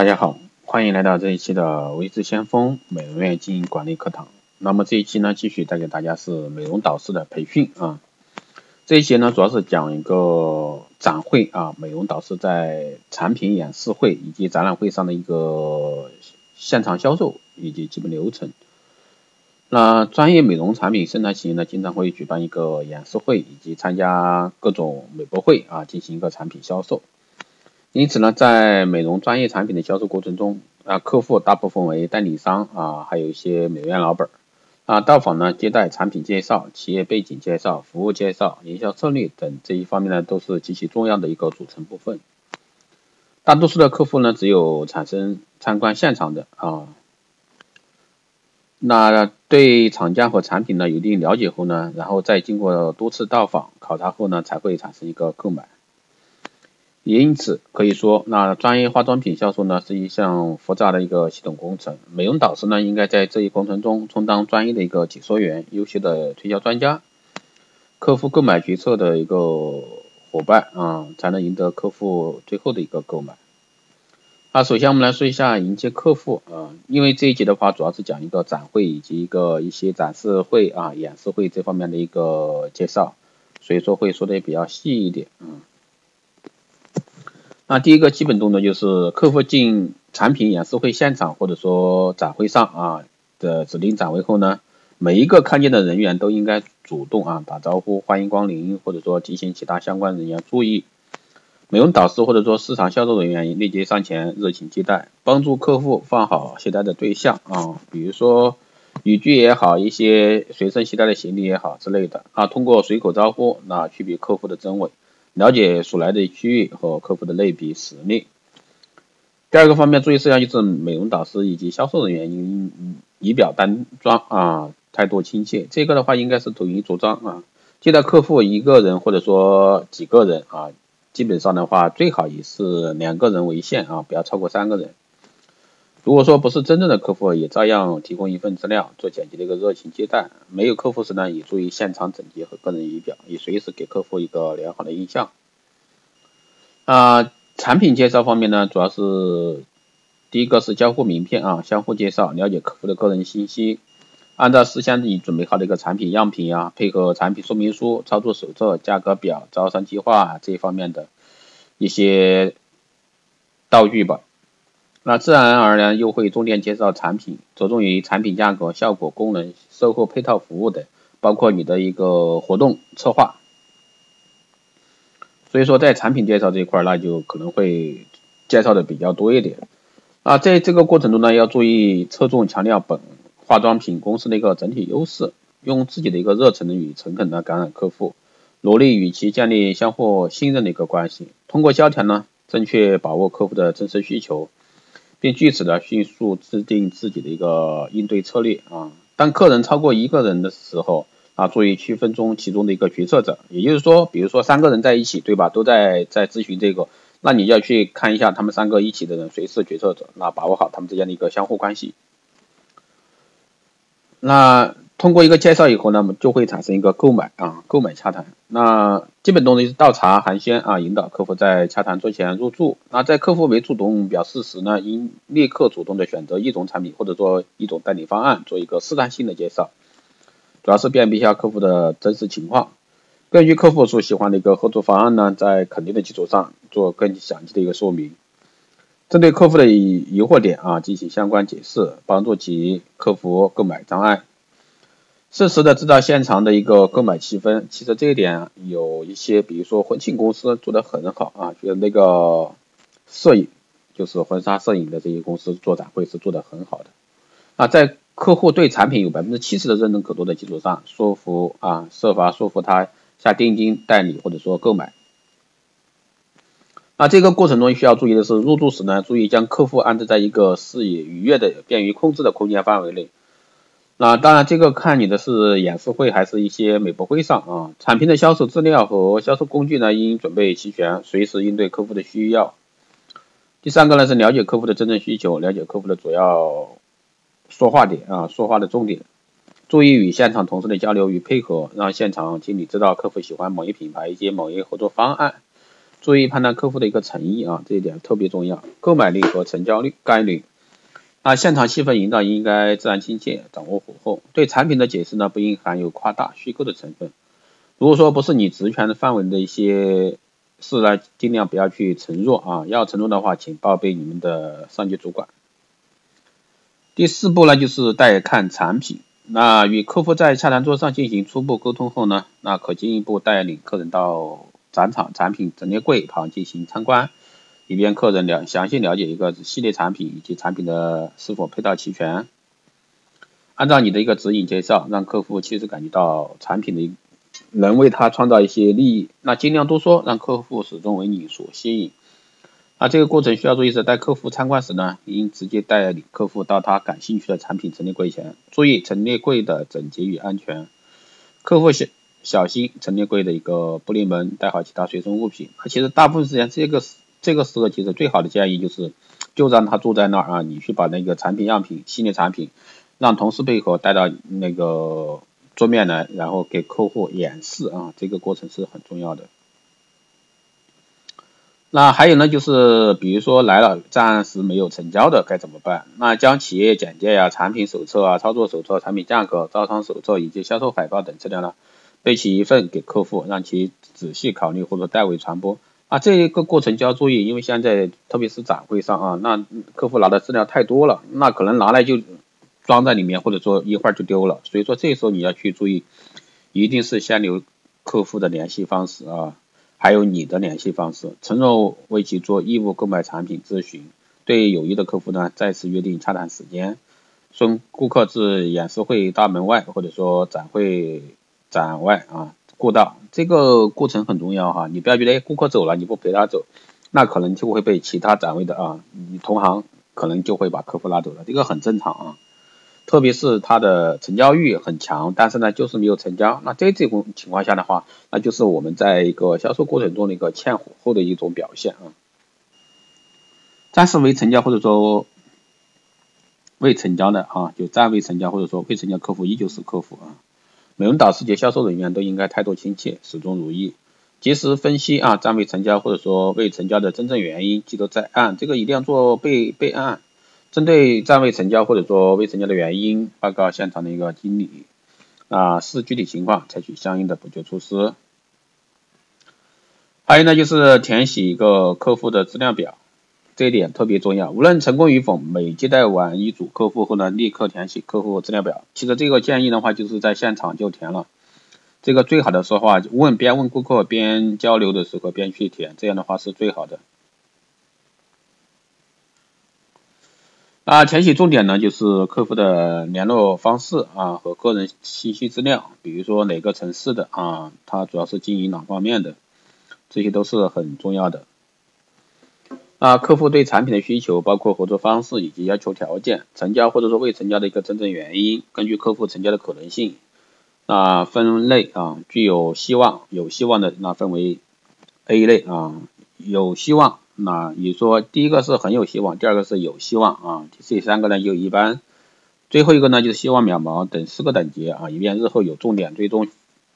大家好，欢迎来到这一期的微智先锋美容院经营管理课堂。那么这一期呢，继续带给大家是美容导师的培训啊。这一节呢，主要是讲一个展会啊，美容导师在产品演示会以及展览会上的一个现场销售以及基本流程。那专业美容产品生产企业呢，经常会举办一个演示会以及参加各种美博会啊，进行一个产品销售。因此呢，在美容专业产品的销售过程中，啊，客户大部分为代理商啊，还有一些美院老板啊，到访呢，接待、产品介绍、企业背景介绍、服务介绍、营销策略等这一方面呢，都是极其重要的一个组成部分。大多数的客户呢，只有产生参观现场的啊，那对厂家和产品呢有一定了解后呢，然后再经过多次到访考察后呢，才会产生一个购买。因此可以说，那专业化妆品销售呢是一项复杂的一个系统工程。美容导师呢应该在这一过程中充当专业的一个解说员、优秀的推销专家、客户购买决策的一个伙伴啊，才能赢得客户最后的一个购买。那首先我们来说一下迎接客户啊，因为这一节的话主要是讲一个展会以及一个一些展示会啊、演示会这方面的一个介绍，所以说会说的也比较细一点那第一个基本动作就是客户进产品演示会现场或者说展会上啊的指定展位后呢，每一个看见的人员都应该主动啊打招呼，欢迎光临，或者说提醒其他相关人员注意。美容导师或者说市场销售人员立即上前热情接待，帮助客户放好携带的对象啊，比如说雨具也好，一些随身携带的行李也好之类的啊，通过随口招呼那区别客户的真伪。了解所来的区域和客户的类比实力。第二个方面注意事项就是美容导师以及销售人员应仪表端庄啊，态度亲切。这个的话应该是统一着装啊，接待客户一个人或者说几个人啊，基本上的话最好也是两个人为限啊，不要超过三个人。如果说不是真正的客户，也照样提供一份资料，做简洁的一个热情接待。没有客户时呢，也注意现场整洁和个人仪表，以随时给客户一个良好的印象。啊，产品介绍方面呢，主要是第一个是交互名片啊，相互介绍，了解客户的个人信息。按照事先已准备好的一个产品样品呀，配合产品说明书、操作手册、价格表、招商计划这一方面的一些道具吧。那自然而然又会重点介绍产品，着重于产品价格、效果、功能、售后配套服务等，包括你的一个活动策划。所以说在产品介绍这一块，那就可能会介绍的比较多一点。啊，在这个过程中呢，要注意侧重强调本化妆品公司的一个整体优势，用自己的一个热忱与诚恳的感染客户，努力与其建立相互信任的一个关系。通过交谈呢，正确把握客户的真实需求。并据此呢迅速制定自己的一个应对策略啊。当客人超过一个人的时候啊，注意区分中其中的一个决策者。也就是说，比如说三个人在一起，对吧？都在在咨询这个，那你要去看一下他们三个一起的人谁是决策者，那把握好他们之间的一个相互关系。那。通过一个介绍以后呢，就会产生一个购买啊，购买洽谈。那基本动作是倒茶寒暄啊，引导客户在洽谈桌前入住。那在客户没主动表示时呢，应立刻主动的选择一种产品或者说一种代理方案，做一个试探性的介绍，主要是辨别一下客户的真实情况。根据客户所喜欢的一个合作方案呢，在肯定的基础上做更详细的一个说明，针对客户的疑惑点啊进行相关解释，帮助其克服购买障碍。适时的制造现场的一个购买气氛，其实这一点有一些，比如说婚庆公司做的很好啊，就是那个摄影，就是婚纱摄影的这些公司做展会是做的很好的啊，在客户对产品有百分之七十的认同可度的基础上，说服啊，设法说服他下定金代理或者说购买。啊这个过程中需要注意的是，入住时呢，注意将客户安置在一个视野愉悦的、便于控制的空间范围内。那当然，这个看你的是演示会还是一些美博会上啊。产品的销售资料和销售工具呢，应准备齐全，随时应对客户的需要。第三个呢是了解客户的真正需求，了解客户的主要说话点啊，说话的重点。注意与现场同事的交流与配合，让现场经理知道客户喜欢某一品牌以及某一合作方案。注意判断客户的一个诚意啊，这一点特别重要。购买力和成交率概率。那现场气氛营造应该自然亲切，掌握火候。对产品的解释呢，不应含有夸大、虚构的成分。如果说不是你职权的范围的一些事呢，尽量不要去承诺啊。要承诺的话，请报备你们的上级主管。第四步呢，就是带看产品。那与客户在洽谈桌上进行初步沟通后呢，那可进一步带领客人到展场产品陈列柜旁进行参观。以便客人了详细了解一个系列产品以及产品的是否配套齐全。按照你的一个指引介绍，让客户其实感觉到产品的能为他创造一些利益。那尽量多说，让客户始终为你所吸引。那这个过程需要注意是，带客户参观时呢，应直接带领客户到他感兴趣的产品陈列柜前，注意陈列柜的整洁与安全。客户小小心陈列柜的一个玻璃门，带好其他随身物品。其实大部分时间这个是。这个时候其实最好的建议就是，就让他坐在那儿啊，你去把那个产品样品、系列产品，让同事配合带到那个桌面来，然后给客户演示啊，这个过程是很重要的。那还有呢，就是比如说来了暂时没有成交的该怎么办？那将企业简介呀、产品手册啊、操作手册、产品价格、招商手册以及销售海报等资料呢，备齐一份给客户，让其仔细考虑或者代为传播。啊，这一个过程就要注意，因为现在特别是展会上啊，那客户拿的资料太多了，那可能拿来就装在里面，或者说一会儿就丢了。所以说这时候你要去注意，一定是先留客户的联系方式啊，还有你的联系方式，承诺为其做义务购买产品咨询。对有意的客户呢，再次约定洽谈时间，送顾客至演示会大门外，或者说展会展外啊。过道这个过程很重要哈，你不要觉得顾客走了你不陪他走，那可能就会被其他展位的啊，你同行可能就会把客户拉走了，这个很正常啊。特别是他的成交欲很强，但是呢就是没有成交，那在这种情况下的话，那就是我们在一个销售过程中的一个欠火候的一种表现啊。暂时未成交或者说未成交的啊，就暂未成交或者说未成交客户依旧是客户啊。美容导师及销售人员都应该态度亲切，始终如一，及时分析啊暂未成交或者说未成交的真正原因，记录在案，这个一定要做备备案。针对暂未成交或者说未成交的原因，报告现场的一个经理啊，视具体情况采取相应的补救措施。还有呢，就是填写一个客户的资料表。这一点特别重要，无论成功与否，每接待完一组客户后呢，立刻填写客户资料表。其实这个建议的话，就是在现场就填了。这个最好的说话，问边问顾客边交流的时候边去填，这样的话是最好的。啊，填写重点呢，就是客户的联络方式啊和个人信息资料，比如说哪个城市的啊，他主要是经营哪方面的，这些都是很重要的。啊，客户对产品的需求，包括合作方式以及要求条件，成交或者说未成交的一个真正原因，根据客户成交的可能性，啊分类啊，具有希望有希望的那分为 A 类啊，有希望那你说第一个是很有希望，第二个是有希望啊，第三个呢就一般，最后一个呢就是希望渺茫等四个等级啊，以便日后有重点追踪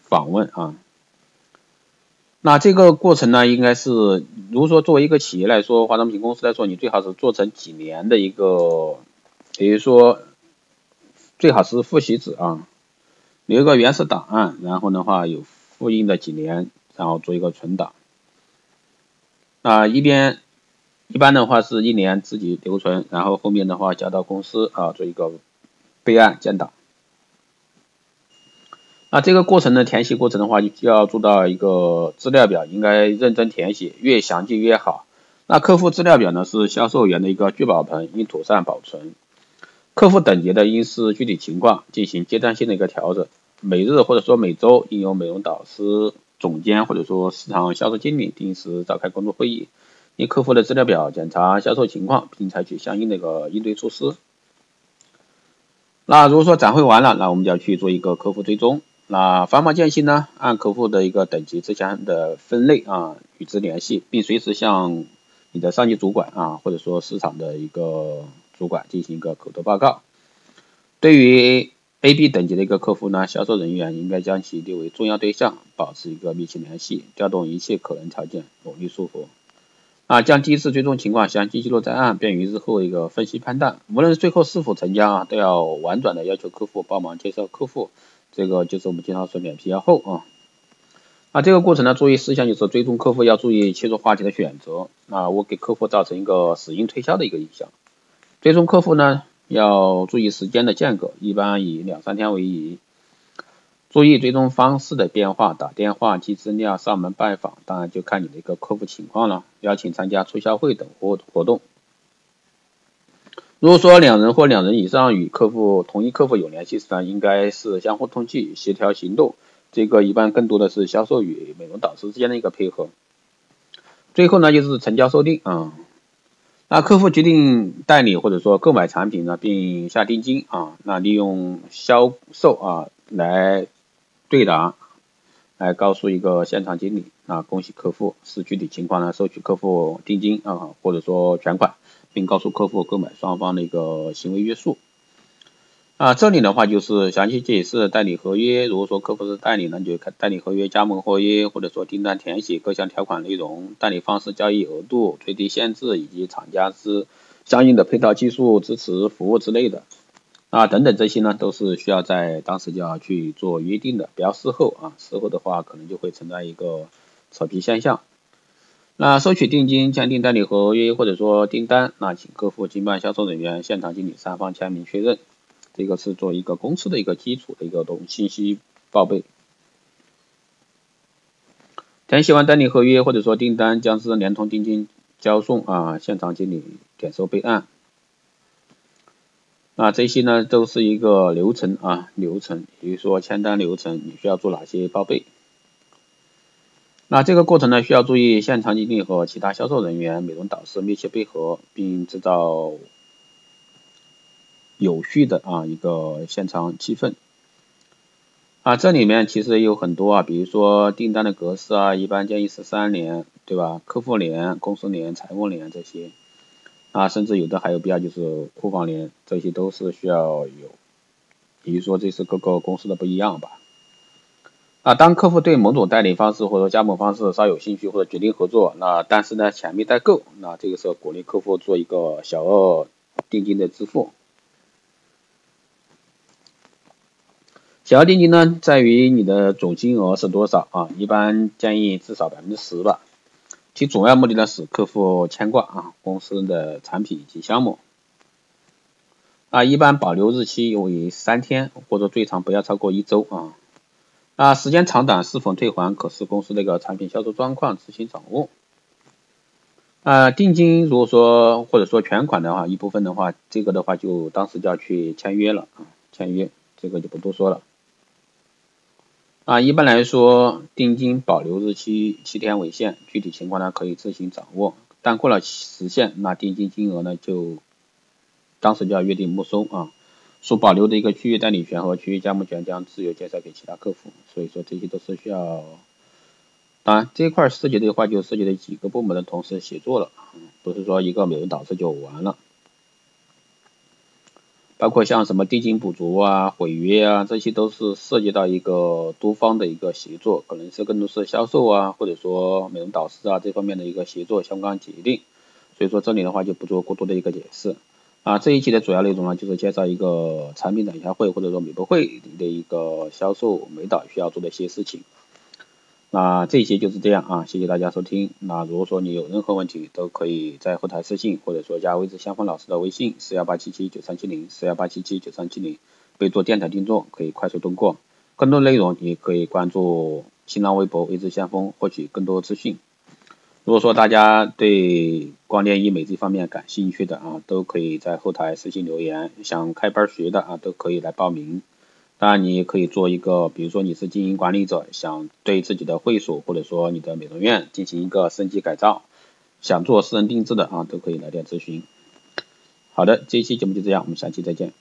访问啊。那这个过程呢，应该是，如果说作为一个企业来说，化妆品公司来说，你最好是做成几年的一个，比如说，最好是复习纸啊，留一个原始档案，然后的话有复印的几年，然后做一个存档。啊，一边一般的话是一年自己留存，然后后面的话交到公司啊做一个备案建档。那这个过程的填写过程的话，就要做到一个资料表应该认真填写，越详细越好。那客户资料表呢是销售员的一个聚宝盆，应妥善保存。客户等级的应视具体情况进行阶段性的一个调整。每日或者说每周应由美容导师、总监或者说市场销售经理定时召开工作会议，因客户的资料表检查销售情况，并采取相应的一个应对措施。那如果说展会完了，那我们就要去做一个客户追踪。那繁忙间隙呢，按客户的一个等级之间的分类啊，与之联系，并随时向你的上级主管啊，或者说市场的一个主管进行一个口头报告。对于 A、B 等级的一个客户呢，销售人员应该将其列为重要对象，保持一个密切联系，调动一切可能条件，努力说服。啊，将第一次追踪情况详细记录在案，便于日后一个分析判断。无论最后是否成交啊，都要婉转的要求客户帮忙介绍客户，这个就是我们经常说脸皮要厚啊。那这个过程呢，注意事项就是追踪客户要注意切入话题的选择，啊，我给客户造成一个死硬推销的一个影响。追踪客户呢。要注意时间的间隔，一般以两三天为宜。注意追踪方式的变化，打电话、寄资料、上门拜访，当然就看你的一个客户情况了。邀请参加促销会等活活动。如果说两人或两人以上与客户同一客户有联系时呢，应该是相互通气、协调行动。这个一般更多的是销售与美容导师之间的一个配合。最后呢，就是成交收定啊。那客户决定代理或者说购买产品呢，并下定金啊，那利用销售啊来对答，来告诉一个现场经理啊，恭喜客户，视具体情况呢收取客户定金啊，或者说全款，并告诉客户购买双方的一个行为约束。啊，这里的话就是详细解释代理合约。如果说客户是代理呢，就看代理合约、加盟合约，或者说订单填写各项条款内容、代理方式、交易额度、最低限制以及厂家之相应的配套技术支持服务之类的啊等等这些呢，都是需要在当时就要去做约定的，不要事后啊，事后的话可能就会存在一个扯皮现象。那收取定金、签订代理合约或者说订单，那请客户经办销售人员、现场经理三方签名确认。这个是做一个公司的一个基础的一个东信息报备。填写完代理合约或者说订单，将是连同定金交送啊，现场经理点收备案。那这些呢都是一个流程啊，流程，比如说签单流程，你需要做哪些报备？那这个过程呢，需要注意现场经理和其他销售人员、美容导师密切配合，并制造。有序的啊一个现场气氛啊，这里面其实有很多啊，比如说订单的格式啊，一般建议是三联，对吧？客户联、公司联、财务联这些啊，甚至有的还有必要就是库房联，这些都是需要有。比如说这是各个公司的不一样吧。啊，当客户对某种代理方式或者加盟方式稍有兴趣或者决定合作，那但是呢钱没带够，那这个时候鼓励客户做一个小额定金的支付。小额定金呢，在于你的总金额是多少啊？一般建议至少百分之十吧。其主要目的呢，使客户牵挂啊公司的产品以及项目。啊，一般保留日期为三天，或者最长不要超过一周啊。啊，时间长短是否退还，可视公司那个产品销售状况自行掌握。啊，定金如果说或者说全款的话，一部分的话，这个的话就当时就要去签约了啊，签约这个就不多说了。啊，一般来说，定金保留日期七天为限，具体情况呢可以自行掌握。但过了时限，那定金金额呢就当时就要约定没收啊。所保留的一个区域代理权和区域加盟权将自由介绍给其他客户。所以说这些都是需要，当然这一块涉及的话就涉及了几个部门的同时协作了，不是说一个美容导师就完了。包括像什么定金补足啊、毁约啊，这些都是涉及到一个多方的一个协作，可能是更多是销售啊，或者说美容导师啊这方面的一个协作相关决定。所以说这里的话就不做过多的一个解释。啊，这一期的主要内容呢，就是介绍一个产品展销会或者说美博会的一个销售美导需要做的一些事情。那这些就是这样啊，谢谢大家收听。那如果说你有任何问题，都可以在后台私信，或者说加微之相锋老师的微信四幺八七七九三七零四幺八七七九三七零，备注电台听众，可以快速通过。更多内容你可以关注新浪微博微之相锋，获取更多资讯。如果说大家对光电医美这方面感兴趣的啊，都可以在后台私信留言。想开班学的啊，都可以来报名。当然，你也可以做一个，比如说你是经营管理者，想对自己的会所或者说你的美容院进行一个升级改造，想做私人定制的啊，都可以来电咨询。好的，这一期节目就这样，我们下期再见。